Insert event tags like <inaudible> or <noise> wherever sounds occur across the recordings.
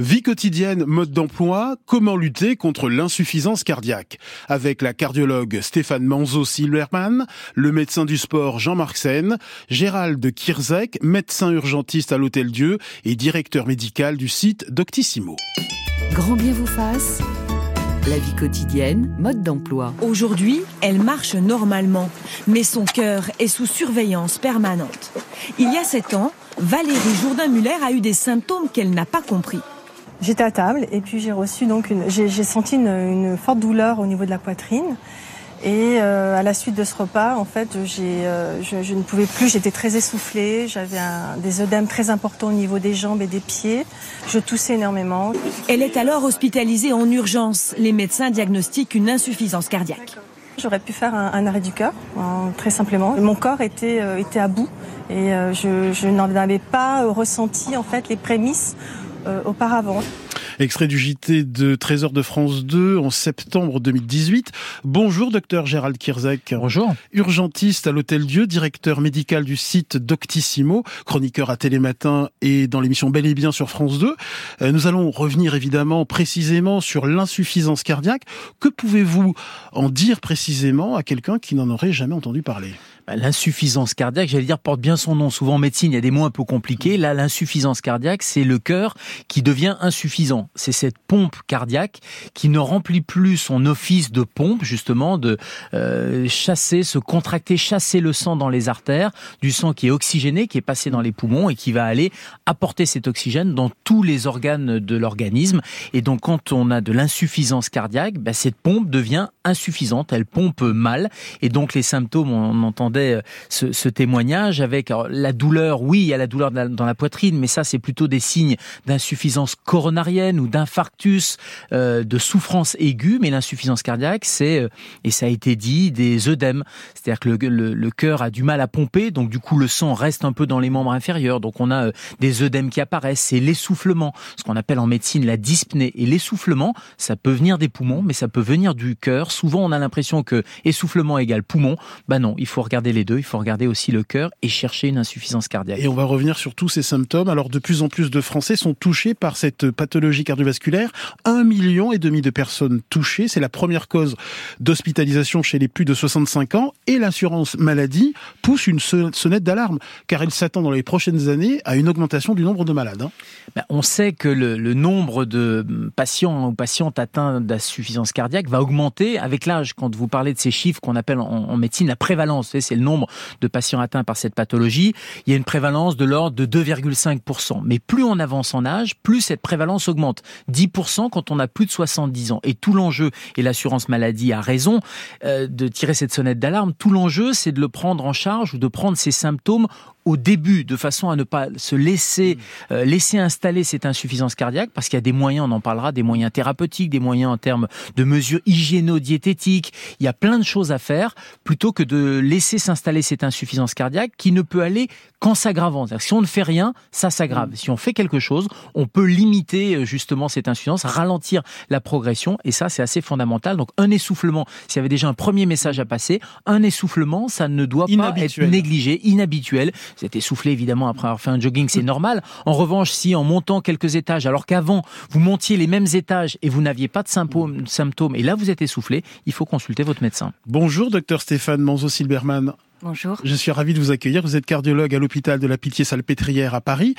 Vie quotidienne, mode d'emploi, comment lutter contre l'insuffisance cardiaque Avec la cardiologue Stéphane Manzo-Silverman, le médecin du sport Jean-Marc Sen, Gérald Kirzek, médecin urgentiste à l'Hôtel Dieu et directeur médical du site Doctissimo. Grand bien vous fasse. La vie quotidienne, mode d'emploi. Aujourd'hui, elle marche normalement, mais son cœur est sous surveillance permanente. Il y a sept ans, Valérie Jourdain-Muller a eu des symptômes qu'elle n'a pas compris. J'étais à table et puis j'ai reçu donc une, j'ai, senti une, forte douleur au niveau de la poitrine. Et euh, à la suite de ce repas, en fait, j'ai, euh, je, ne pouvais plus. J'étais très essoufflée. J'avais des œdèmes très importants au niveau des jambes et des pieds. Je toussais énormément. Elle est alors hospitalisée en urgence. Les médecins diagnostiquent une insuffisance cardiaque. J'aurais pu faire un, arrêt du cœur, hein, très simplement. Mon corps était, euh, était à bout et je, je n'en avais pas ressenti en fait les prémices euh, auparavant. Extrait du JT de Trésor de France 2 en septembre 2018. Bonjour, docteur Gérald Kirzek. Bonjour. Urgentiste à l'Hôtel Dieu, directeur médical du site Doctissimo, chroniqueur à Télématin et dans l'émission Bel et Bien sur France 2. Euh, nous allons revenir évidemment précisément sur l'insuffisance cardiaque. Que pouvez-vous en dire précisément à quelqu'un qui n'en aurait jamais entendu parler? L'insuffisance cardiaque, j'allais dire, porte bien son nom. Souvent en médecine, il y a des mots un peu compliqués. Là, l'insuffisance cardiaque, c'est le cœur qui devient insuffisant c'est cette pompe cardiaque qui ne remplit plus son office de pompe, justement, de euh, chasser, se contracter, chasser le sang dans les artères, du sang qui est oxygéné, qui est passé dans les poumons et qui va aller apporter cet oxygène dans tous les organes de l'organisme. Et donc, quand on a de l'insuffisance cardiaque, bah, cette pompe devient insuffisante, elle pompe mal. Et donc, les symptômes, on entendait euh, ce, témoignage avec la douleur, oui, il y a la douleur dans la poitrine, mais ça, c'est plutôt des signes d'insuffisance coronarienne ou d'infarctus, euh, de souffrance aiguë, mais l'insuffisance cardiaque, c'est, euh, et ça a été dit, des œdèmes. C'est-à-dire que le, cœur a du mal à pomper, donc du coup le sang reste un peu dans les membres inférieurs. Donc on a des œdèmes qui apparaissent, c'est l'essoufflement, ce qu'on appelle en médecine la dyspnée. Et l'essoufflement, ça peut venir des poumons, mais ça peut venir du cœur. Souvent on a l'impression que essoufflement égale poumon. Ben non, il faut regarder les deux, il faut regarder aussi le cœur et chercher une insuffisance cardiaque. Et on va revenir sur tous ces symptômes. Alors de plus en plus de Français sont touchés par cette pathologie cardiovasculaire. Un million et demi de personnes touchées. C'est la première cause d'hospitalisation chez les plus de 65 ans. Et l'assurance maladie pousse une sonnette d'alarme, car elle s'attend dans les prochaines années à une augmentation du nombre de malades. Hein. Ben, on sait que le, nombre de patients ou patientes atteints d'insuffisance cardiaque va augmenter avec l'âge. Quand vous parlez de ces chiffres qu'on appelle en, médecine la prévalence, c'est le nombre de patients atteints par cette pathologie, il y a une prévalence de l'ordre de 2,5%. Mais plus on avance en âge, plus cette prévalence augmente. 10% quand on a plus de 70 ans. Et tout l'enjeu, et l'assurance maladie a raison euh, de tirer cette sonnette d'alarme, tout l'enjeu c'est de le prendre en charge ou de prendre ses symptômes au début, de façon à ne pas se laisser mm. euh, laisser installer cette insuffisance cardiaque, parce qu'il y a des moyens, on en parlera, des moyens thérapeutiques, des moyens en termes de mesures hygiéno-diététiques. Il y a plein de choses à faire, plutôt que de laisser s'installer cette insuffisance cardiaque qui ne peut aller qu'en s'aggravant. Si on ne fait rien, ça s'aggrave. Mm. Si on fait quelque chose, on peut limiter euh, justement cette insuffisance, ralentir la progression, et ça c'est assez fondamental. Donc un essoufflement, s'il y avait déjà un premier message à passer, un essoufflement, ça ne doit pas être négligé, inhabituel. Vous êtes essoufflé évidemment après avoir fait un jogging, c'est normal. En revanche, si en montant quelques étages, alors qu'avant vous montiez les mêmes étages et vous n'aviez pas de symptômes, symptômes, et là vous êtes essoufflé, il faut consulter votre médecin. Bonjour, docteur Stéphane Manzo-Silberman. Bonjour. Je suis ravi de vous accueillir. Vous êtes cardiologue à l'hôpital de la Pitié-Salpêtrière à Paris.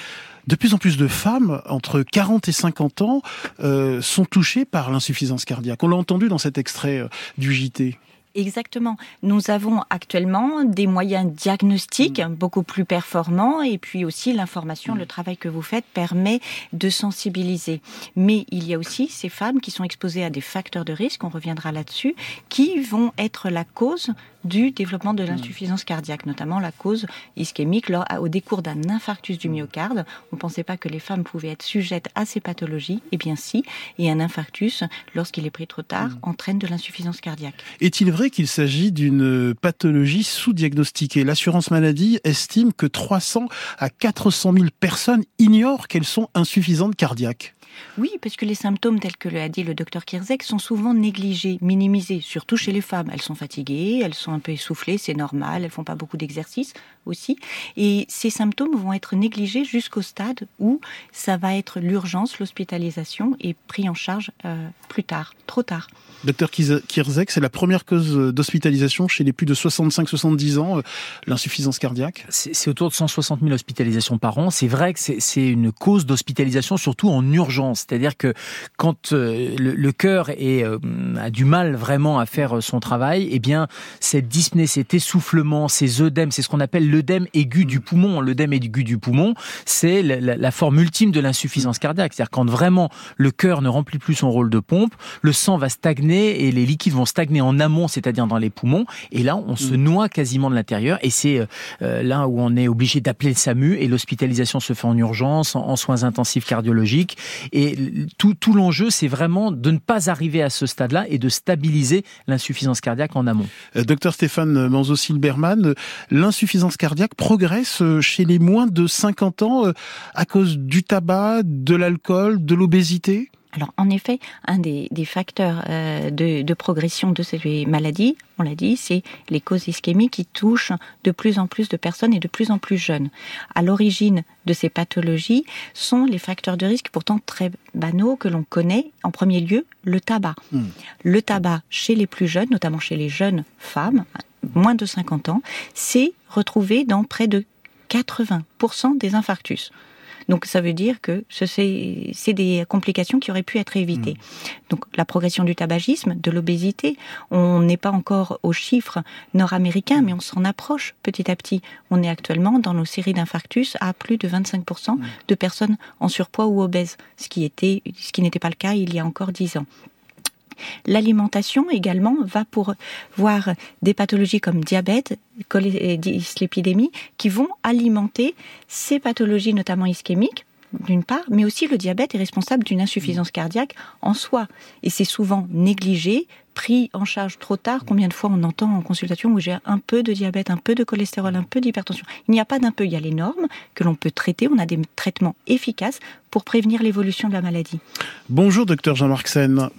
De plus en plus de femmes, entre 40 et 50 ans, euh, sont touchées par l'insuffisance cardiaque. On l'a entendu dans cet extrait euh, du JT. Exactement. Nous avons actuellement des moyens diagnostiques mm. beaucoup plus performants et puis aussi l'information, le mm. travail que vous faites permet de sensibiliser. Mais il y a aussi ces femmes qui sont exposées à des facteurs de risque, on reviendra là-dessus, qui vont être la cause du développement de mm. l'insuffisance cardiaque, notamment la cause ischémique au décours d'un infarctus du myocarde. On ne pensait pas que les femmes pouvaient être sujettes à ces pathologies. Eh bien si, et un infarctus, lorsqu'il est pris trop tard, entraîne de l'insuffisance cardiaque. Est-il vrai qu'il s'agit d'une pathologie sous-diagnostiquée. L'assurance maladie estime que 300 à 400 000 personnes ignorent qu'elles sont insuffisantes cardiaques. Oui, parce que les symptômes tels que l'a dit le docteur Kirzek sont souvent négligés, minimisés, surtout chez les femmes. Elles sont fatiguées, elles sont un peu essoufflées, c'est normal, elles font pas beaucoup d'exercice aussi. Et ces symptômes vont être négligés jusqu'au stade où ça va être l'urgence, l'hospitalisation et pris en charge euh, plus tard, trop tard. Docteur Kirzek, c'est la première cause d'hospitalisation chez les plus de 65-70 ans, euh, l'insuffisance cardiaque? C'est autour de 160 000 hospitalisations par an. C'est vrai que c'est une cause d'hospitalisation surtout en urgence. C'est-à-dire que quand euh, le, cœur est, a du mal vraiment à faire son travail, eh bien cette dyspnée, cet essoufflement, ces œdèmes, c'est ce qu'on appelle l'œdème aigu du poumon. L'œdème aigu du poumon, c'est la, la, forme ultime de l'insuffisance cardiaque. C'est-à-dire quand vraiment le cœur ne remplit plus son rôle de pompe, le sang va stagner et les liquides vont stagner en amont, c'est-à-dire dans les poumons. Et là, on se mm. noie quasiment de l'intérieur. Et c'est euh, euh, là où on est obligé d'appeler le SAMU et l'hospitalisation se fait en urgence, en, soins intensifs cardiologiques. Et tout, tout l'enjeu, c'est vraiment de ne pas arriver à ce stade-là et de stabiliser l'insuffisance cardiaque en amont. Euh, docteur Stéphane Manzo-Silberman, l'insuffisance cardiaque progresse chez les moins de 50 ans à cause du tabac, de l'alcool, de l'obésité? Alors en effet, un des, facteurs euh, de, progression de ces maladies, on l'a dit, c'est les causes ischémiques qui touchent de plus en plus de personnes et de plus en plus jeunes. À l'origine de ces pathologies sont les facteurs de risque pourtant très banaux que l'on connaît. En premier lieu, le tabac. Hmm. Le tabac chez les plus jeunes, notamment chez les jeunes femmes, moins de 50 ans, c'est retrouvé dans près de 80% des infarctus. Donc ça veut dire que c'est des complications qui auraient pu être évitées. Mmh. Donc la progression du tabagisme, de l'obésité, on n'est pas encore aux chiffres nord-américains, mais on s'en approche petit à petit. On est actuellement dans nos séries d'infarctus à plus de 25% mmh. de personnes en surpoids ou obèses, ce qui était, ce qui n'était pas le cas il y a encore 10 ans. L'alimentation également va pour voir des pathologies comme diabète, dyslipidémie, qui vont alimenter ces pathologies, notamment ischémiques, d'une part, mais aussi le diabète est responsable d'une insuffisance cardiaque en soi. Et c'est souvent négligé, pris en charge trop tard? Combien de fois on entend en consultation où j'ai un peu de diabète, un peu de cholestérol, un peu d'hypertension? Il n'y a pas d'un peu, il y a les normes que l'on peut traiter. On a des traitements efficaces pour prévenir l'évolution de la maladie. Bonjour, docteur Jean-Marc Sen.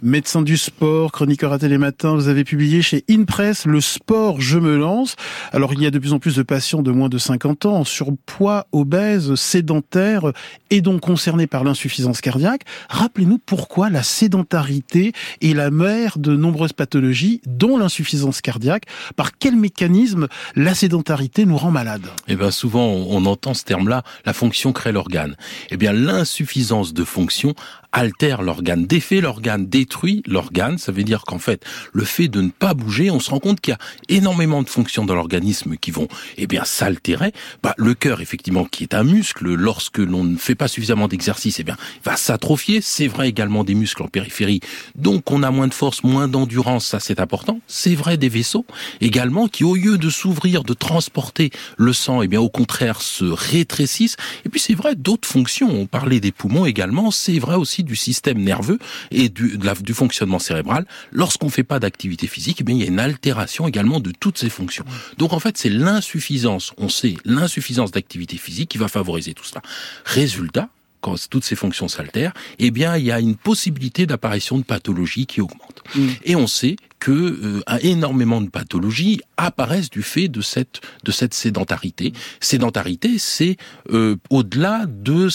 Médecin du sport, chroniqueur à Télématin, vous avez publié chez InPress Le sport, je me lance. Alors il y a de plus en plus de patients de moins de 50 ans en surpoids, obèses, sédentaires et donc concernés par l'insuffisance cardiaque. Rappelez-nous pourquoi la sédentarité est la mère de nombreuses pathologies, dont l'insuffisance cardiaque. Par quel mécanisme la sédentarité nous rend malade? Eh bien souvent on entend ce terme-là, la fonction crée l'organe. Eh bien l'insuffisance de fonction altère l'organe, défait l'organe, détruit l'organe. Ça veut dire qu'en fait, le fait de ne pas bouger, on se rend compte qu'il y a énormément de fonctions dans l'organisme qui vont, eh bien, s'altérer. Bah, le cœur, effectivement, qui est un muscle, lorsque l'on ne fait pas suffisamment d'exercice, eh bien, va s'atrophier. C'est vrai également des muscles en périphérie. Donc, on a moins de force, moins d'endurance. Ça, c'est important. C'est vrai des vaisseaux également qui, au lieu de s'ouvrir, de transporter le sang, eh bien, au contraire, se rétrécissent. Et puis, c'est vrai d'autres fonctions. On parlait des poumons également. C'est vrai aussi du système nerveux et du, fonctionnement cérébral. Lorsqu'on ne fait pas d'activité physique, eh il y a une altération également de toutes ces fonctions. Donc en fait, c'est l'insuffisance, on sait, l'insuffisance d'activité physique qui va favoriser tout cela. Résultat, quand toutes ces fonctions s'altèrent, eh bien, il y a une possibilité d'apparition de pathologies qui augmente. Mm. Et on sait que euh, énormément de pathologies apparaissent du fait de cette de cette sédentarité. Sédentarité, c'est euh, au-delà de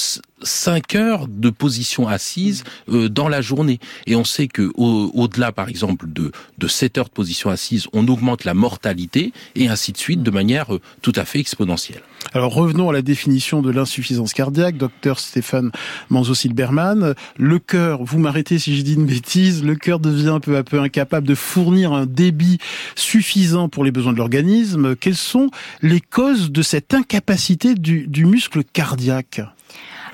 5 heures de position assise euh, dans la journée. Et on sait que au-delà, par exemple, de, de 7 heures de position assise, on augmente la mortalité et ainsi de suite de manière euh, tout à fait exponentielle. Alors revenons à la définition de l'insuffisance cardiaque, docteur Stéphane Manzo-Silberman. Le cœur, vous m'arrêtez si je dis une bêtise, le cœur devient peu à peu incapable de fournir un débit suffisant pour les besoins de l'organisme. Quelles sont les causes de cette incapacité du, du muscle cardiaque?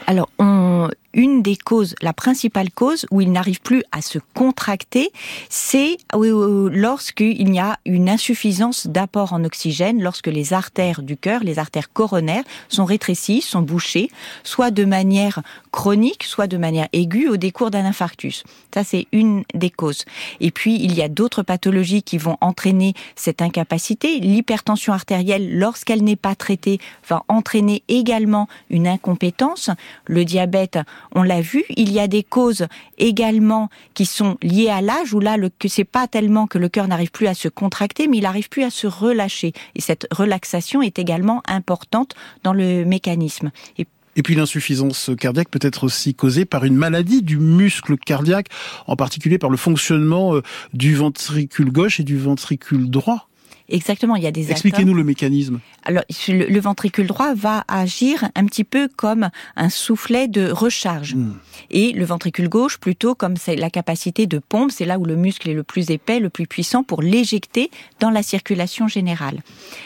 Alors, on, une des causes, la principale cause où il n'arrive plus à se contracter, c'est lorsqu'il y a une insuffisance d'apport en oxygène, lorsque les artères du cœur, les artères coronaires, sont rétrécies, sont bouchées, soit de manière chronique, soit de manière aiguë au décours d'un infarctus. Ça, c'est une des causes. Et puis, il y a d'autres pathologies qui vont entraîner cette incapacité. L'hypertension artérielle, lorsqu'elle n'est pas traitée, va entraîner également une incompétence. Le diabète, on l'a vu. Il y a des causes également qui sont liées à l'âge, où là, le, c'est pas tellement que le cœur n'arrive plus à se contracter, mais il n'arrive plus à se relâcher. Et cette relaxation est également importante dans le mécanisme. Et et puis l'insuffisance cardiaque peut être aussi causée par une maladie du muscle cardiaque, en particulier par le fonctionnement euh, du ventricule gauche et du ventricule droit. Exactement, il y a des Expliquez-nous le mécanisme. Alors, le, ventricule droit va agir un petit peu comme un soufflet de recharge. Hmm. Et le ventricule gauche, plutôt comme c'est la capacité de pompe, c'est là où le muscle est le plus épais, le plus puissant pour l'éjecter dans la circulation générale.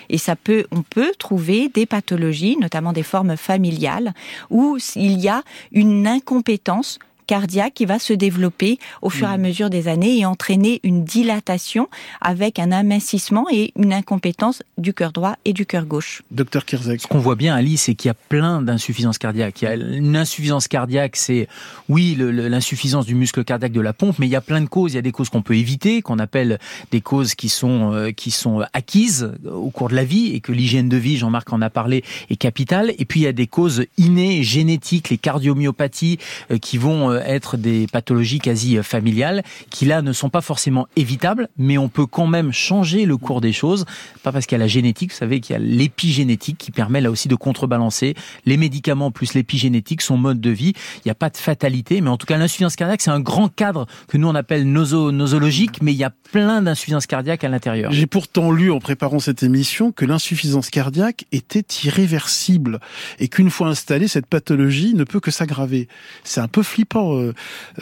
Et ça peut, on peut trouver des pathologies, notamment des formes familiales, où il y a une incompétence cardiaque qui va se développer au fur et à hmm. mesure des années et entraîner une dilatation avec un amincissement et une incompétence du cœur droit et du cœur gauche. Docteur Kirzek. Ce qu'on voit bien, Ali, c'est qu'il y a plein d'insuffisances cardiaques. Il y a une insuffisance cardiaque, c'est oui l'insuffisance du muscle cardiaque de la pompe, mais il y a plein de causes. Il y a des causes qu'on peut éviter, qu'on appelle des causes qui sont euh, qui sont acquises au cours de la vie et que l'hygiène de vie, Jean-Marc en a parlé, est capitale. Et puis il y a des causes innées, génétiques, les cardiomyopathies euh, qui vont euh, être des pathologies quasi familiales qui là ne sont pas forcément évitables, mais on peut quand même changer le cours des choses. Pas parce qu'il y a la génétique, vous savez qu'il y a l'épigénétique qui permet là aussi de contrebalancer les médicaments plus l'épigénétique, son mode de vie. Il n'y a pas de fatalité, mais en tout cas l'insuffisance cardiaque c'est un grand cadre que nous on appelle noso nosologique, mais il y a plein d'insuffisances cardiaques à l'intérieur. J'ai pourtant lu en préparant cette émission que l'insuffisance cardiaque était irréversible et qu'une fois installée, cette pathologie ne peut que s'aggraver. C'est un peu flippant euh,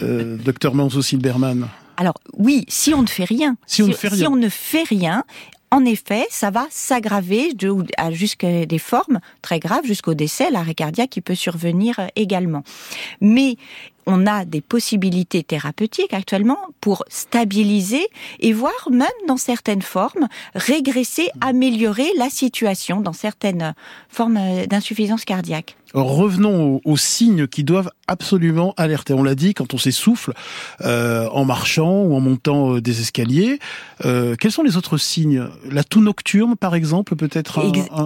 euh, docteur Manzo Silberman alors oui, si on ne fait rien, si on, ne, fait rien. si on ne fait rien, en effet, ça va s'aggraver jusqu'à des formes très graves, jusqu'au décès, l'arrêt cardiaque qui peut survenir également. Mais on a des possibilités thérapeutiques actuellement pour stabiliser et voire même dans certaines formes régresser, améliorer la situation dans certaines formes d'insuffisance cardiaque. Revenons aux, signes qui doivent absolument alerter. On l'a dit, quand on s'essouffle euh, en marchant ou en montant euh, des escaliers. Euh, quels sont les autres signes? La toux nocturne, par exemple, peut être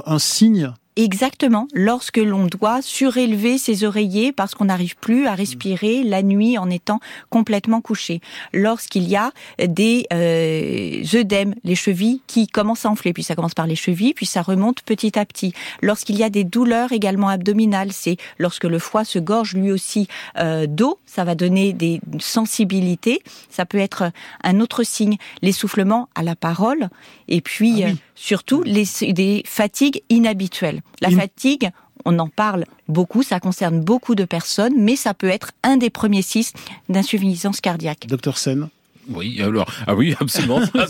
un signe? Exactement, lorsque l'on doit surélever ses oreillers parce qu'on n'arrive plus à respirer la nuit en étant complètement couché. Lorsqu'il y a des euh, œdèmes, les chevilles qui commencent à enfler, puis ça commence par les chevilles, puis ça remonte petit à petit. Lorsqu'il y a des douleurs également abdominales, c'est lorsque le foie se gorge lui aussi euh, d'eau, ça va donner des sensibilités. Ça peut être un autre signe, l'essoufflement à la parole, et puis ah euh, surtout les, des fatigues inhabituelles. La fatigue, on en parle beaucoup, ça concerne beaucoup de personnes, mais ça peut être un des premiers signes d'insuffisance cardiaque. Docteur Sen oui, alors, ah oui, absolument, <laughs> ça,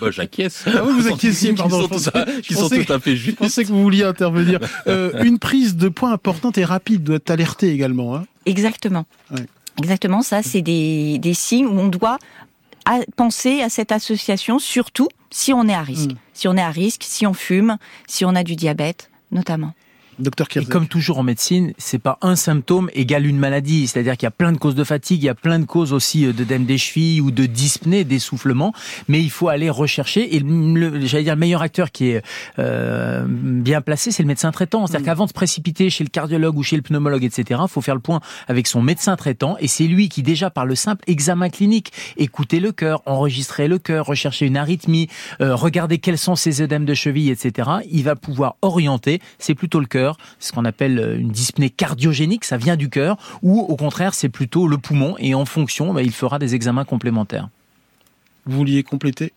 bah, j'acquiesce. Ah oui, vous acquiescez, pardon. Qui sont, tout, qui sont tout à fait justes. Je pensais que vous vouliez intervenir. Euh, <laughs> une prise de poids importante et rapide doit alerter également. Hein Exactement. Exactement, ça, c'est des, des signes où on doit penser à cette association, surtout si on est à risque. Mm. Si on est à risque, si on fume, si on a du diabète, notamment. Docteur Et comme toujours en médecine, c'est pas un symptôme égale une maladie. C'est-à-dire qu'il y a plein de causes de fatigue, il y a plein de causes aussi euh, d'œdème des chevilles ou de dyspnée, d'essoufflement. Mais il faut aller rechercher. Et j'allais dire le meilleur acteur qui est euh, bien placé, c'est le médecin traitant. C'est-à-dire mm. qu'avant de se précipiter chez le cardiologue ou chez le pneumologue, etc., il faut faire le point avec son médecin traitant. Et c'est lui qui déjà par le simple examen clinique, écouter le cœur, enregistrer le cœur, rechercher une arythmie, euh, regarder quels sont ses œdèmes de cheville, etc. Il va pouvoir orienter. C'est plutôt le cœur c'est ce qu'on appelle euh, une dyspnée cardiogénique, ça vient du cœur, ou au contraire c'est plutôt le poumon, et en fonction, bah, il fera des examens complémentaires. Vous vouliez compléter?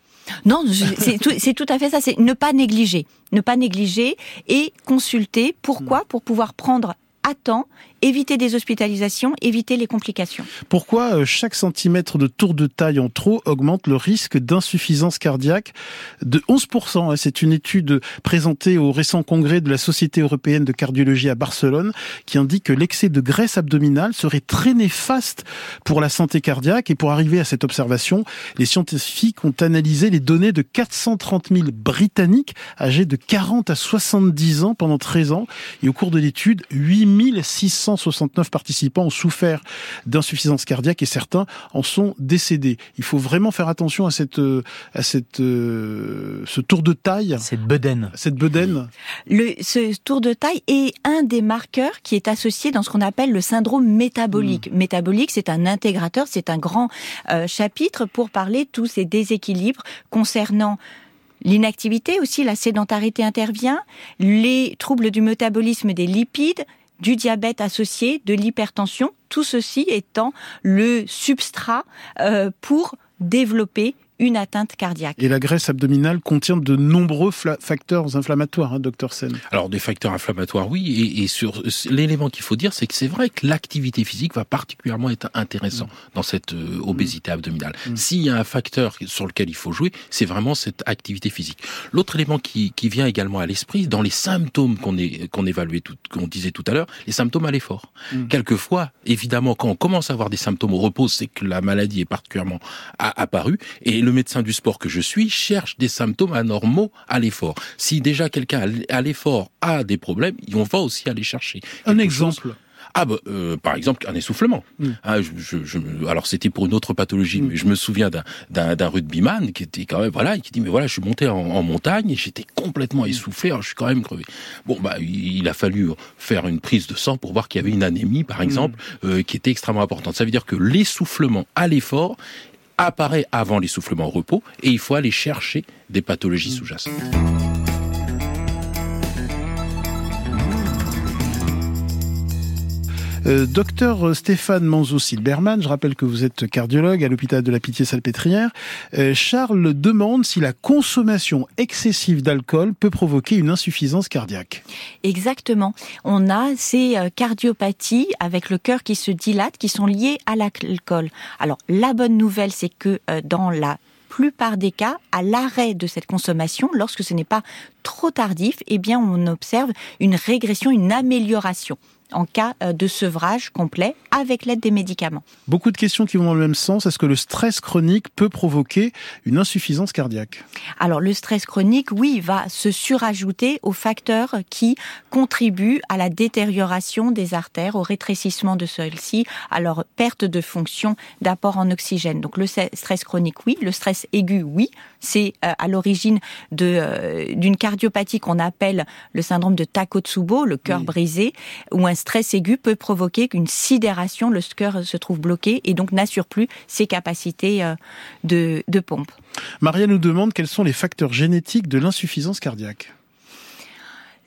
Non, c'est tout, à fait ça. C'est ne pas négliger, ne pas négliger et consulter. Pourquoi? Pour pouvoir prendre à temps éviter des hospitalisations, éviter les complications. Pourquoi euh, chaque centimètre de tour de taille en trop augmente le risque d'insuffisance cardiaque de 11% hein, C'est une étude présentée au récent congrès de la Société européenne de cardiologie à Barcelone qui indique que l'excès de graisse abdominale serait très néfaste pour la santé cardiaque. Et pour arriver à cette observation, les scientifiques ont analysé les données de 430 000 Britanniques âgés de 40 à 70 ans pendant 13 ans. Et au cours de l'étude, 8600 569 participants ont souffert d'insuffisance cardiaque et certains en sont décédés. Il faut vraiment faire attention à cette, à cette, ce tour de taille. Cette bedaine. Cette bedaine. Le, ce tour de taille est un des marqueurs qui est associé dans ce qu'on appelle le syndrome métabolique. Hmm. Métabolique, c'est un intégrateur, c'est un grand euh, chapitre pour parler de tous ces déséquilibres concernant l'inactivité aussi, la sédentarité intervient, les troubles du métabolisme des lipides, du diabète associé, de l'hypertension, tout ceci étant le substrat euh, pour développer une atteinte cardiaque. Et la graisse abdominale contient de nombreux facteurs inflammatoires, hein, docteur Sen. Alors des facteurs inflammatoires, oui, et, sur l'élément qu'il faut dire, c'est que c'est vrai que l'activité physique va particulièrement être intéressant mm. dans cette euh, obésité mm. abdominale. Mm. S'il y a un facteur sur lequel il faut jouer, c'est vraiment cette activité physique. L'autre élément qui, qui, vient également à l'esprit, dans les symptômes qu'on qu'on évaluait, qu'on disait tout à l'heure, les symptômes à l'effort. Quelquefois, évidemment, quand on commence à avoir des symptômes au repos, c'est que la maladie est particulièrement apparue, et le médecin du sport que je suis cherche des symptômes anormaux à l'effort. Si déjà quelqu'un à l'effort a des problèmes, on va aussi aller chercher. Un exemple? Ah bah, euh, par exemple un essoufflement. Mm. Ah, je, je, alors c'était pour une autre pathologie, mm. mais je me souviens d'un rugbyman qui était quand même voilà, qui dit mais voilà, je suis monté en, montagne et j'étais complètement essoufflé, alors je suis quand même crevé. Bon bah il a fallu faire une prise de sang pour voir qu'il y avait une anémie par mm. exemple euh, qui était extrêmement importante. Ça veut dire que l'essoufflement à l'effort apparaît avant l'essoufflement au repos et il faut aller chercher des pathologies sous-jacentes. Euh, docteur Stéphane Manzo-Silberman, je rappelle que vous êtes cardiologue à l'hôpital de la Pitié-Salpêtrière. Euh, Charles demande si la consommation excessive d'alcool peut provoquer une insuffisance cardiaque. Exactement. On a ces euh, cardiopathies avec le cœur qui se dilate qui sont liées à l'alcool. Alors la bonne nouvelle, c'est que dans la plupart des cas, à l'arrêt de cette consommation, lorsque ce n'est pas trop tardif, eh bien, on observe une régression, une amélioration en cas euh, de sevrage complet avec l'aide des médicaments. Beaucoup de questions qui vont dans le même sens. Est-ce que le stress chronique peut provoquer une insuffisance cardiaque? Alors le stress chronique, oui, va se surajouter aux facteurs qui contribuent à la détérioration des artères, au rétrécissement de celles-ci, à leur perte de fonction d'apport en oxygène. Donc le stress chronique, oui. Le stress aigu, oui. C'est euh, à l'origine euh, d'une cardiopathie qu'on appelle le syndrome de Takotsubo, le cœur brisé, ou un stress aigu peut provoquer une sidération, le cœur se trouve bloqué et donc n'assure plus ses capacités euh, de, de pompe. Maria nous demande quels sont les facteurs génétiques de l'insuffisance cardiaque.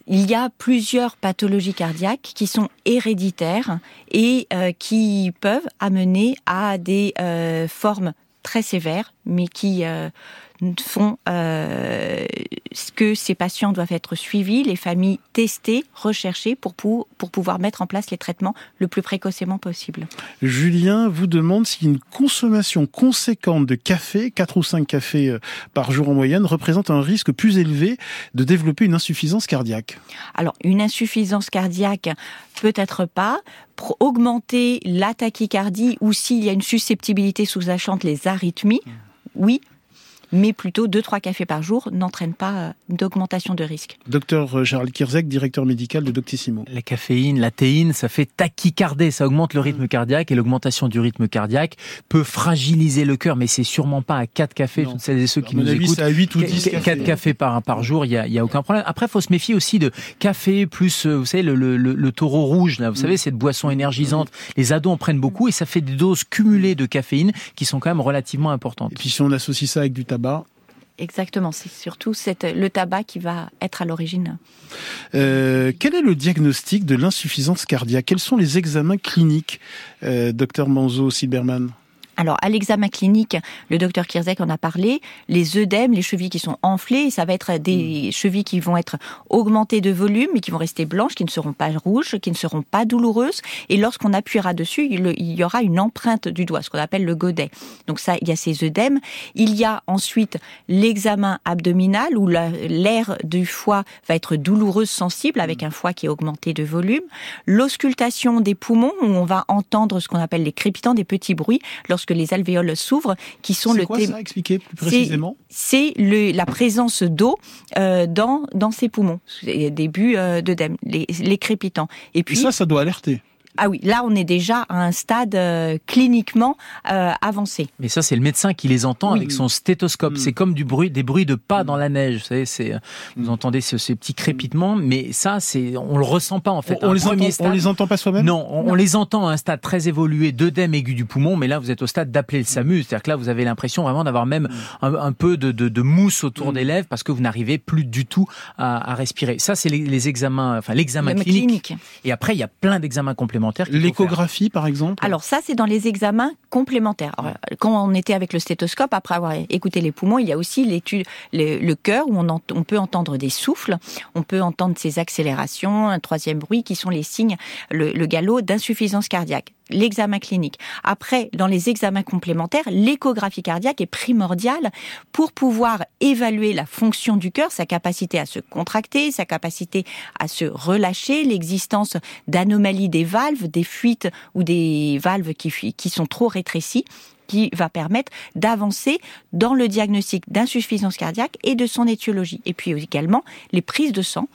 Il y a plusieurs pathologies cardiaques qui sont héréditaires et euh, qui peuvent amener à des euh, formes très sévères, mais qui font euh, que ces patients doivent être suivis, les familles testées, recherchées pour, pour, pour pouvoir mettre en place les traitements le plus précocement possible. Julien vous demande si une consommation conséquente de café, 4 ou 5 cafés euh, par jour en moyenne, représente un risque plus élevé de développer une insuffisance cardiaque. Alors, une insuffisance cardiaque, peut-être pas. Pour augmenter la tachycardie ou s'il y a une susceptibilité sous-jacente, les arythmies, oui, mais plutôt 2-3 cafés par jour n'entraînent pas euh, d'augmentation de risque. Docteur Charles Kirzek, directeur médical de Doctissimo. La caféine, la théine, ça fait tachycardie, ça augmente le rythme cardiaque et l'augmentation du rythme cardiaque peut fragiliser le cœur, mais c'est sûrement pas à 4 cafés, toutes celles et ceux qui nous écoutent. à 8 ou 10 4 cafés, par, par jour, il y a, y a aucun problème. Après, il faut se méfier aussi de café plus, euh, vous savez, le, le, le, taureau rouge, là, vous savez, cette boisson énergisante. Les ados en prennent beaucoup et ça fait des doses cumulées de caféine qui sont quand même relativement importantes. Et puis si on associe ça avec du tabac, Exactement, c'est surtout le tabac qui va être à l'origine. Euh, quel est le diagnostic de l'insuffisance cardiaque? Quels sont les examens cliniques, euh, docteur Manzo Silberman? Alors, à l'examen clinique, le docteur Kirzek en a parlé, les œdèmes, les chevilles qui sont enflées, ça va être des mm. chevilles qui vont être augmentées de volume, mais qui vont rester blanches, qui ne seront pas rouges, qui ne seront pas douloureuses. Et lorsqu'on appuiera dessus, il, y aura une empreinte du doigt, ce qu'on appelle le godet. Donc ça, il y a ces œdèmes. Il y a ensuite l'examen abdominal, où l'air du foie va être douloureuse, sensible, avec mm. un foie qui est augmenté de volume. L'auscultation des poumons, où on va entendre ce qu'on appelle les crépitants, des petits bruits, lorsque les alvéoles s'ouvrent, qui sont le quoi ça Expliquez plus précisément. C'est la présence d'eau euh, dans dans ces poumons, début euh, d'œdème, les, les crépitants. Et puis ça, ça doit alerter. Ah oui, là on est déjà à un stade euh, cliniquement euh, avancé. Mais ça, c'est le médecin qui les entend Oui. avec son stéthoscope. Mm. C'est comme du bruit, des bruits de pas dans la neige. Vous savez, c'est vous entendez ce- ces petits crépitements, mais ça, c'est on le ressent pas en fait. on, les on les entend pas soi-même Non, on, on les entend à un stade très évolué d'œdème aigu du poumon, mais là vous êtes au stade d'appeler le SAMU, c'est-à-dire que là vous avez l'impression vraiment d'avoir même un, un peu de, de- de mousse autour des lèvres parce que vous n'arrivez plus du tout à, à respirer. Ça c'est les, les examens, enfin l'examen clinique. Et après il y a plein d'examens complémentaires. L'échographie, par exemple? Alors ça, c'est dans les examens complémentaires. Alors, quand on était avec le stéthoscope, après avoir écouté les poumons, il y a aussi l'étude, le, le cœur, où on, ent- on peut entendre des souffles, on peut entendre ces accélérations, un troisième bruit, qui sont les signes, le, le galop d'insuffisance cardiaque. L'examen clinique. Après, dans les examens complémentaires, l'échographie cardiaque est primordiale pour pouvoir évaluer la fonction du cœur, sa capacité à se contracter, sa capacité à se relâcher, l'existence d'anomalies des valves, des fuites ou des valves qui, qui sont trop rétrécies qui va permettre d'avancer dans le diagnostic d'insuffisance cardiaque et de son étiologie. Et puis également les prises de sang.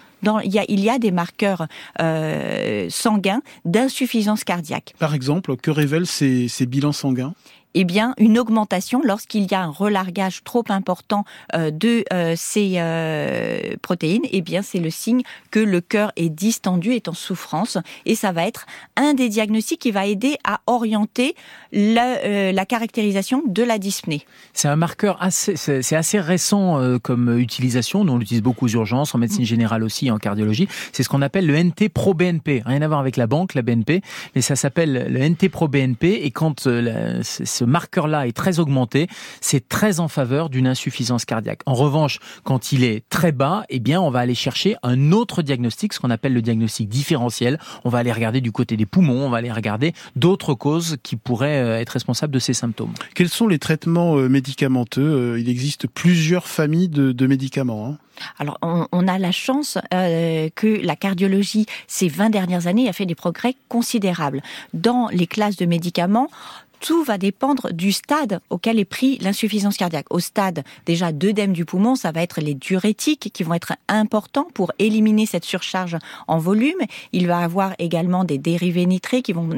Il, y a, des marqueurs euh, sanguins d'insuffisance cardiaque. Par exemple, que révèlent ces bilans sanguins? Eh bien, une augmentation lorsqu'il y a un relargage trop important euh, de euh, ces euh, protéines, eh bien, c'est le signe que le cœur est distendu, est en souffrance, et ça va être un des diagnostics qui va aider à orienter la, caractérisation de la dyspnée. C'est un marqueur assez, c'est assez récent comme utilisation. Nous, on l'utilise beaucoup aux urgences, en médecine générale aussi, et en cardiologie. C'est ce qu'on appelle le NT-pro-BNP. Rien à voir avec la banque, la BNP, mais ça s'appelle le NT-pro-BNP. Et quand euh, la- ce marqueur-là est très augmenté, c'est très en faveur d'une insuffisance cardiaque. En revanche, quand il est très bas, eh bien, on va aller chercher un autre diagnostic, ce qu'on appelle le diagnostic différentiel. On va aller regarder du côté des poumons, on va aller regarder d'autres causes qui pourraient euh, être responsables de ces symptômes. Quels sont les traitements euh, médicamenteux Euh, Il existe plusieurs familles de, de médicaments. hein. Alors, on, on a la chance euh, que la cardiologie, ces 20 dernières années, a fait des progrès considérables. Dans les classes de médicaments, tout va dépendre du stade auquel est pris l'insuffisance cardiaque. Au stade déjà d'œdème du poumon, ça va être les diurétiques qui vont être importants pour éliminer cette surcharge en volume. Il va avoir également des dérivés nitrés qui vont,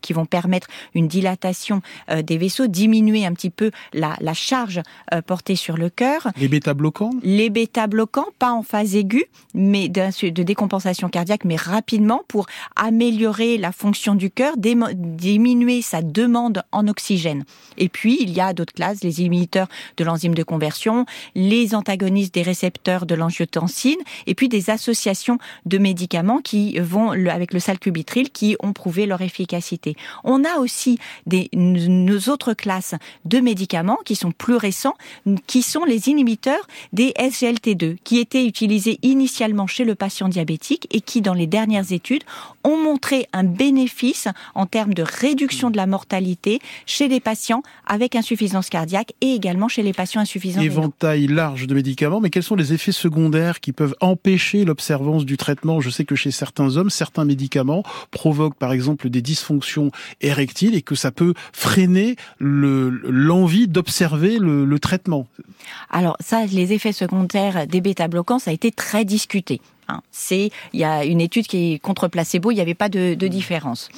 qui vont permettre une dilatation euh, des vaisseaux, diminuer un petit peu la, la charge euh, portée sur le cœur. Les bêta-bloquants Les bêta-bloquants, pas en phase aiguë, mais de décompensation cardiaque, mais rapidement pour améliorer la fonction du cœur, diminuer sa demande en oxygène. Et puis, il y a d'autres classes, les inhibiteurs de l'enzyme de conversion, les antagonistes des récepteurs de l'angiotensine, et puis des associations de médicaments qui vont, avec le salcubitril, qui ont prouvé leur efficacité. On a aussi des, nos autres classes de médicaments qui sont plus récents, qui sont les inhibiteurs des SGLT2, qui étaient utilisés initialement chez le patient diabétique et qui, dans les dernières études, ont montré un bénéfice en termes de réduction de la mortalité chez les patients avec insuffisance cardiaque et également chez les patients insuffisants. Éventail large de médicaments, mais quels sont les effets secondaires qui peuvent empêcher l'observance du traitement? Je sais que chez certains hommes, certains médicaments provoquent par exemple des dysfonctions érectiles et que ça peut freiner le- l'envie d'observer le, le traitement. Alors ça, les effets secondaires des bêta-bloquants, ça a été très discuté. Hein. C'est, il y a une étude qui est contre placebo, il n'y avait pas de, de différence.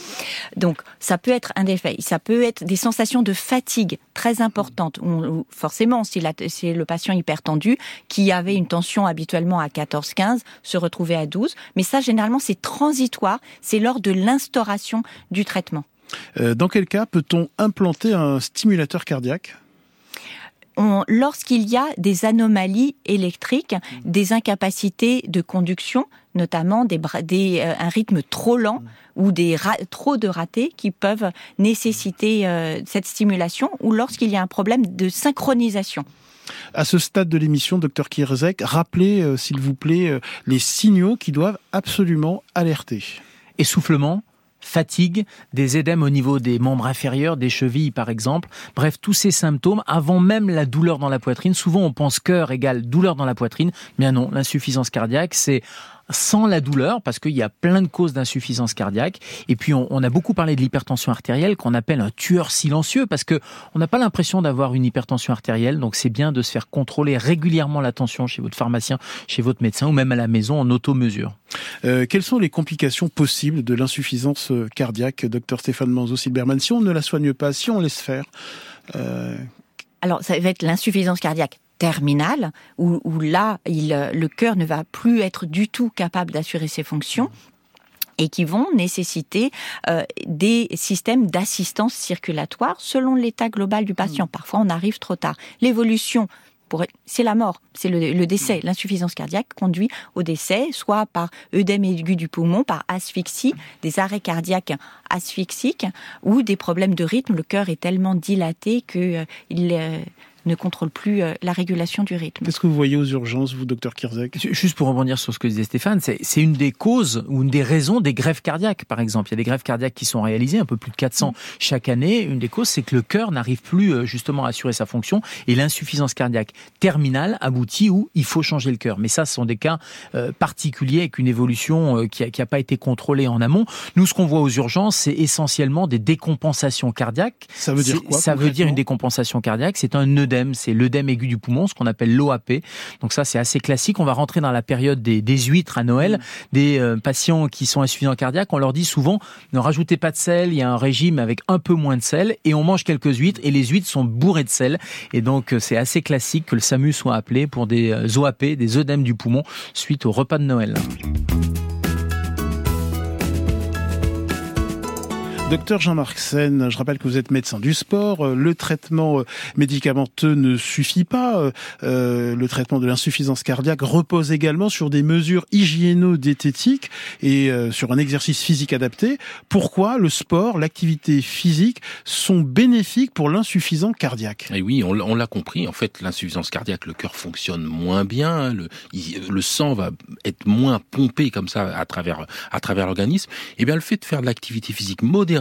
Donc, ça peut être un effet. Ça peut être des sensations de fatigue très importantes. On- on- forcément, si, la- si le patient hypertendu, qui avait une tension habituellement à 14-15, se retrouvait à 12. Mais ça, généralement, c'est transitoire. C'est lors de l'instauration du traitement. Euh, dans quel cas peut-on implanter un stimulateur cardiaque? Lorsqu'il y a des anomalies électriques, des incapacités de conduction, notamment des, bra- des, euh, un rythme trop lent ou des ra- trop de ratés qui peuvent nécessiter euh, cette stimulation, ou lorsqu'il y a un problème de synchronisation. À ce stade de l'émission, docteur Kierzek, rappelez, euh, s'il vous plaît, euh, les signaux qui doivent absolument alerter. essoufflement, fatigue, des édèmes au niveau des membres inférieurs, des chevilles par exemple. Bref, tous ces symptômes avant même la douleur dans la poitrine. Souvent on pense cœur égale douleur dans la poitrine. Bien non, l'insuffisance cardiaque c'est sans la douleur, parce qu'il y a plein de causes d'insuffisance cardiaque. Et puis on, a beaucoup parlé de l'hypertension artérielle qu'on appelle un tueur silencieux, parce que on n'a pas l'impression d'avoir une hypertension artérielle. Donc c'est bien de se faire contrôler régulièrement la tension chez votre pharmacien, chez votre médecin ou même à la maison en auto-mesure. Euh, quelles sont les complications possibles de l'insuffisance cardiaque, docteur Stéphane Manzo-Silberman Si on ne la soigne pas, si on laisse faire, euh, alors, ça va être l'insuffisance cardiaque terminale, où, là, il, le cœur ne va plus être du tout capable d'assurer ses fonctions et qui vont nécessiter euh, des systèmes d'assistance circulatoire selon l'état global du patient. Mmh. Parfois, on arrive trop tard. L'évolution c'est la mort, c'est le, décès. Mmh. L'insuffisance cardiaque conduit au décès, soit par œdème aigu du poumon, par asphyxie, des arrêts cardiaques asphyxiques ou des problèmes de rythme. Le cœur est tellement dilaté qu'il euh, ne contrôle plus euh, la régulation du rythme. Qu'est-ce que vous voyez aux urgences, vous, docteur Kirzek? Juste pour rebondir sur ce que disait Stéphane, c'est une des causes ou une des raisons des grèves cardiaques, par exemple. Il y a des grèves cardiaques qui sont réalisées, un peu plus de 400 chaque année. Une des causes, c'est que le cœur n'arrive plus euh, justement à assurer sa fonction et l'insuffisance cardiaque terminale aboutit où il faut changer le cœur. Mais ça, ce sont des cas euh, particuliers avec une évolution qui n'a pas été contrôlée en amont. Nous, ce qu'on voit aux urgences, c'est essentiellement des décompensations cardiaques. Ça veut dire quoi Ça veut dire une décompensation cardiaque. C'est un œdème c'est l'œdème aigu du poumon, ce qu'on appelle l'OAP. Donc ça, c'est assez classique. On va rentrer dans la période des, des huîtres à Noël. Mm. Des euh, patients qui sont insuffisants cardiaques, on leur dit souvent, ne rajoutez pas de sel, il y a un régime avec un peu moins de sel, et on mange quelques huîtres, et les huîtres sont bourrées de sel. Et donc, euh, c'est assez classique que le SAMU soit appelé pour des euh, OAP, des œdèmes du poumon, suite au repas de Noël. Docteur Jean-Marc Sen, je rappelle que vous êtes médecin du sport. Euh, le traitement euh, médicamenteux ne suffit pas. Euh, le traitement de l'insuffisance cardiaque repose également sur des mesures hygiéno-diététiques et sur un exercice physique adapté. Pourquoi le sport, l'activité physique sont bénéfiques pour l'insuffisance cardiaque? Et eh oui, on, l'a compris. En fait, l'insuffisance cardiaque, le cœur fonctionne moins bien, le, le sang va être moins pompé comme ça à travers à travers l'organisme. Et eh bien, le fait de faire de l'activité physique modérée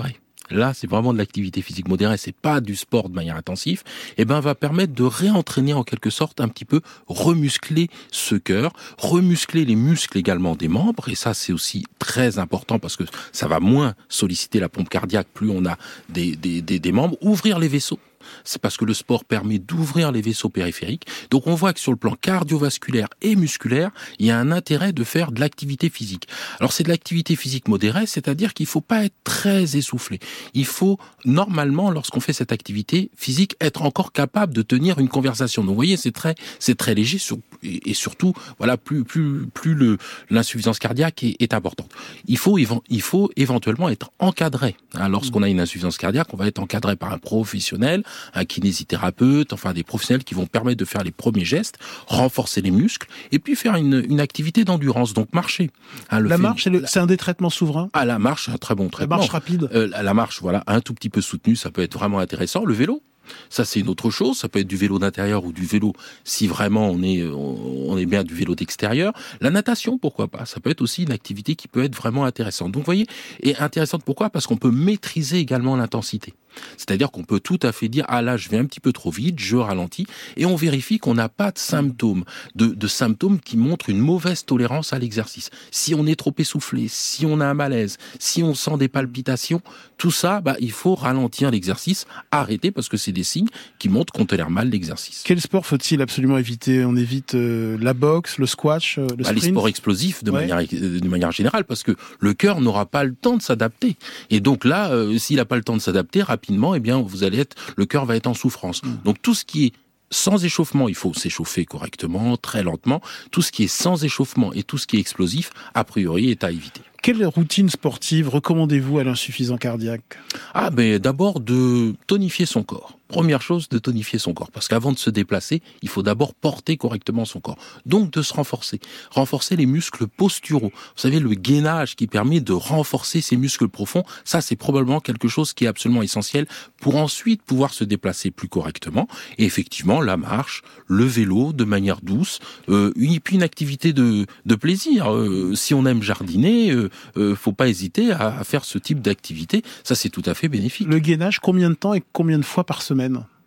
là c'est vraiment de l'activité physique modérée, c'est pas du sport de manière intensive, et eh ben va permettre de réentraîner en quelque sorte un petit peu remuscler ce cœur, remuscler les muscles également des membres. Et ça c'est aussi très important parce que ça va moins solliciter la pompe cardiaque plus on a des, des, des membres, ouvrir les vaisseaux c'est parce que le sport permet d'ouvrir les vaisseaux périphériques. Donc on voit que sur le plan cardiovasculaire et musculaire, il y a un intérêt de faire de l'activité physique. Alors c'est de l'activité physique modérée, c'est-à-dire qu'il ne faut pas être très essoufflé. Il faut normalement, lorsqu'on fait cette activité physique, être encore capable de tenir une conversation. Donc vous voyez, c'est très, c'est très léger et surtout, voilà, plus, plus, plus le, l'insuffisance cardiaque est, importante. Il faut, il faut éventuellement être encadré. Hein, lorsqu'on a une insuffisance cardiaque, on va être encadré par un professionnel un kinésithérapeute, enfin des professionnels qui vont permettre de faire les premiers gestes, renforcer les muscles, et puis faire une, activité d'endurance, donc marcher. Hein, la marche, c'est un des traitements souverains? Ah, la marche, un très bon traitement. La marche rapide euh, La marche, voilà, un tout petit peu soutenue, ça peut être vraiment intéressant. Le vélo ça, c'est une autre chose. Ça peut être du vélo d'intérieur ou du vélo, si vraiment on est, on est bien du vélo d'extérieur. La natation, pourquoi pas? Ça peut être aussi une activité qui peut être vraiment intéressante. Donc, vous voyez, et intéressante pourquoi? Parce qu'on peut maîtriser également l'intensité. C'est-à-dire qu'on peut tout à fait dire ah là je vais un petit peu trop vite, je ralentis et on vérifie qu'on n'a pas de symptômes, de, de, symptômes qui montrent une mauvaise tolérance à l'exercice. Si on est trop essoufflé, si on a un malaise, si on sent des palpitations, tout ça, bah, il faut ralentir l'exercice, arrêter parce que c'est des signes qui montrent qu'on tolère mal l'exercice. Quel sport faut-il absolument éviter? On évite euh, la boxe, le squash, euh, le bah, Les sports explosifs de, manière, de manière générale parce que le cœur n'aura pas le temps de s'adapter. Et donc là, euh, s'il n'a pas le temps de s'adapter rapidement, eh bien vous allez être, le cœur va être en souffrance. Mmh. Donc tout ce qui est sans échauffement, il faut s'échauffer correctement, très lentement. Tout ce qui est sans échauffement et tout ce qui est explosif, a priori, est à éviter. Quelle routine sportive recommandez-vous à l'insuffisant cardiaque? Ah ben d'abord de tonifier son corps première chose, de tonifier son corps. Parce qu'avant de se déplacer, il faut d'abord porter correctement son corps. Donc de se renforcer. Renforcer les muscles posturaux. Vous savez, le gainage qui permet de renforcer ces muscles profonds, ça c'est probablement quelque chose qui est absolument essentiel pour ensuite pouvoir se déplacer plus correctement. Et effectivement, la marche, le vélo de manière douce, euh, une, puis une activité de, de plaisir. Euh, si on aime jardiner, euh, euh, faut pas hésiter à, à faire ce type d'activité. Ça c'est tout à fait bénéfique. Le gainage, combien de temps et combien de fois par semaine?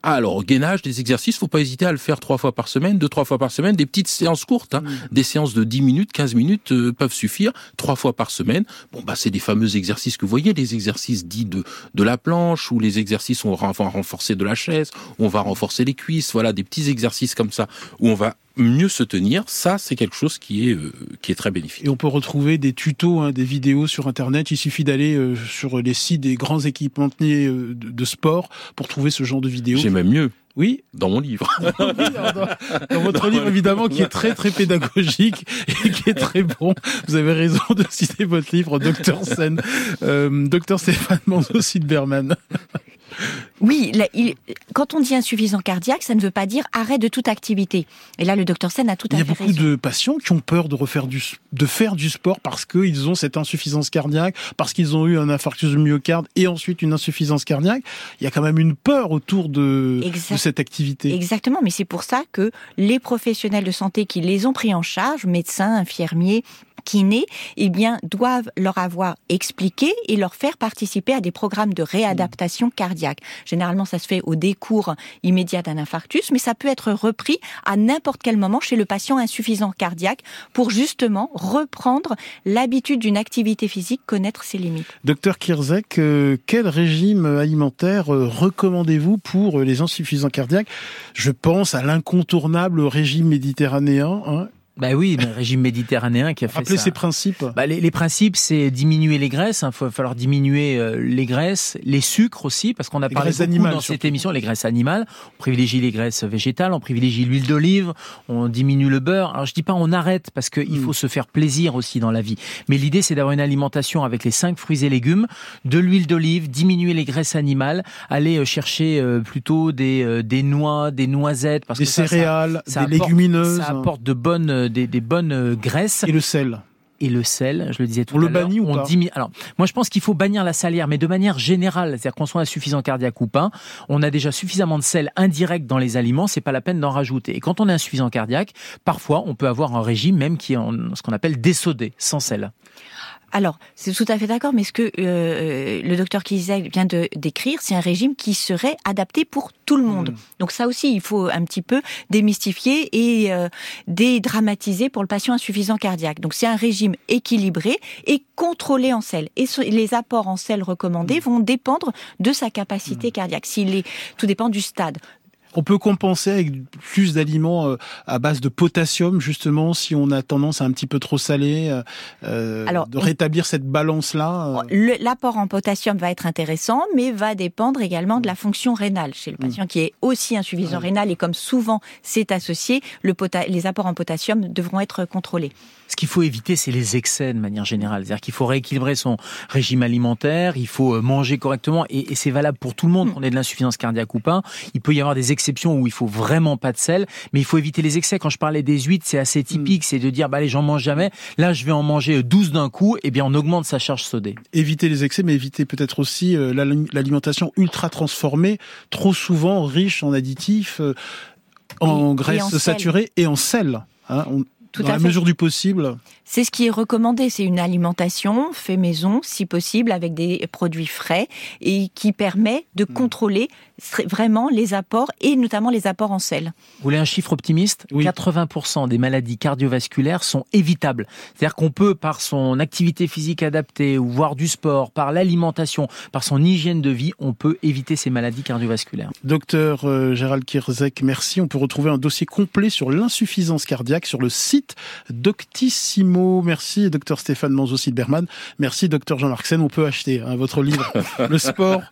Alors, au gainage, des exercices, faut pas hésiter à le faire trois fois par semaine, deux, trois fois par semaine, des petites séances courtes, hein. des séances de 10 minutes, 15 minutes euh, peuvent suffire, trois fois par semaine. Bon, bah, c'est des fameux exercices que vous voyez, les exercices dits de, de la planche, ou les exercices où on va renforcer de la chaise, où on va renforcer les cuisses, voilà, des petits exercices comme ça, où on va mieux se tenir, ça c'est quelque chose qui est euh, qui est très bénéfique. Et on peut retrouver des tutos, hein, des vidéos sur internet. Il suffit d'aller euh, sur les sites des grands équipementiers euh, de, de, sport pour trouver ce genre de vidéos. J'ai même mieux. Oui, dans mon livre. <laughs> dans, dans, votre livre évidemment qui est très très pédagogique et qui est très bon. Vous avez raison de citer votre livre, Docteur Sen, euh, Docteur Stéphane Manzo-Silberman. Oui, il, quand on dit insuffisant cardiaque, ça ne veut pas dire arrêt de toute activité. Et là, le docteur Sen a tout à fait Il y a beaucoup de patients qui ont peur de refaire du, de faire du sport parce qu'ils ont cette insuffisance cardiaque, parce qu'ils ont eu un infarctus du myocarde et ensuite une insuffisance cardiaque. Il y a quand même une peur autour de, de cette activité. Exactement, mais c'est pour ça que les professionnels de santé qui les ont pris en charge, médecins, infirmiers, kinés, eh bien, doivent leur avoir expliqué et leur faire participer à des programmes de réadaptation cardiaque. Généralement, ça se fait au décours immédiat d'un infarctus, mais ça peut être repris à n'importe quel moment chez le patient insuffisant cardiaque pour justement reprendre l'habitude d'une activité physique, connaître ses limites. Docteur Kirzek, euh, quel régime alimentaire euh, recommandez-vous pour les insuffisants cardiaques? Je pense à l'incontournable régime méditerranéen. Hein, bah oui, le régime méditerranéen qui a fait Rappelez ça. ses principes. Bah, les, les principes, c'est diminuer les graisses. Il hein, va falloir diminuer euh, les graisses, les sucres aussi, parce qu'on a Les parlé beaucoup animales, dans surtout. cette émission, les graisses animales. On privilégie les graisses végétales, on privilégie l'huile d'olive, on diminue le beurre. Alors je dis pas on arrête, parce qu'il Mm. faut se faire plaisir aussi dans la vie. Mais l'idée, c'est d'avoir une alimentation avec les cinq fruits et légumes, de l'huile d'olive, diminuer les graisses animales, aller euh, chercher euh, plutôt des, euh, des noix, des noisettes, parce Des que ça, ça- céréales, ça des apporte- légumineuses. Ça apporte de bonnes, euh, des, des bonnes euh, graisses Et le sel. et le sel, je le disais tout On à le l'heure. bannit ou on pas? diminue- Alors, moi, je pense qu'il faut bannir la salière, mais de manière générale, c'est-à-dire qu'on soit insuffisant cardiaque ou pas, on a déjà suffisamment de sel indirect dans les aliments, c'est pas la peine d'en rajouter. Et quand on est insuffisant cardiaque, parfois, on peut avoir un régime même qui est en, ce qu'on appelle désodé, sans sel. Alors, c'est tout à fait d'accord, mais ce que euh, le docteur Kizek vient de décrire, c'est un régime qui serait adapté pour tout le monde. Mm. Donc ça aussi, il faut un petit peu démystifier et euh, dédramatiser pour le patient insuffisant cardiaque. Donc c'est un régime équilibré et contrôlé en sel. Et les apports en sel recommandés vont dépendre de sa capacité cardiaque. S'il est, tout dépend du stade. On peut compenser avec plus d'aliments euh, à base de potassium, justement, si on a tendance à un petit peu trop salé, euh, euh, Alors, de rétablir cette balance-là. Le- L'apport en potassium va être intéressant, mais va dépendre également de la fonction rénale chez le patient qui est aussi insuffisant rénal et comme souvent c'est associé, le les apports en potassium devront être contrôlés. Ce qu'il faut éviter, c'est les excès de manière générale. C'est-à-dire qu'il faut rééquilibrer son régime alimentaire, il faut euh, manger correctement, et, et c'est valable pour tout le monde, qu'on ait de l'insuffisance cardiaque ou pas. Il peut y avoir des exceptions où il faut vraiment pas de sel, mais il faut éviter les excès. Quand je parlais des huîtres, c'est assez typique, c'est de dire, bah allez, j'en mange jamais. Là, je vais en manger 12 d'un coup, et bien on augmente sa charge sodée. Éviter les excès, mais éviter peut-être aussi euh, l'ali- l'alimentation ultra transformée, trop souvent riche en additifs, euh, en Et- et graisses saturées et en sel. Hein, on- Tout dans à la fait. mesure du possible. C'est ce qui est recommandé, c'est une alimentation fait maison, si possible, avec des produits frais et qui permet de contrôler vraiment les apports et notamment les apports en sel. Vous voulez un chiffre optimiste? Oui. 80% des maladies cardiovasculaires sont évitables. C'est-à-dire qu'on peut, par son activité physique adaptée, ou voire du sport, par l'alimentation, par son hygiène de vie, on peut éviter ces maladies cardiovasculaires. Docteur euh, Gérald Kirzek, merci. On peut retrouver un dossier complet sur l'insuffisance cardiaque sur le site Doctissimo. Merci, docteur Stéphane Manzo-Silberman. Merci, docteur Jean-Marc Sen. On peut acheter hein, votre livre, <laughs> Le sport,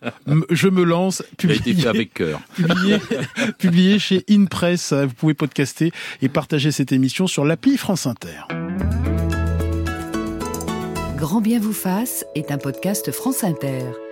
je me lance, Il a été publié, fait avec cœur. <laughs> publié, publié chez InPress. Vous pouvez podcaster et partager cette émission sur l'appli France Inter. Grand bien vous fasse est un podcast France Inter.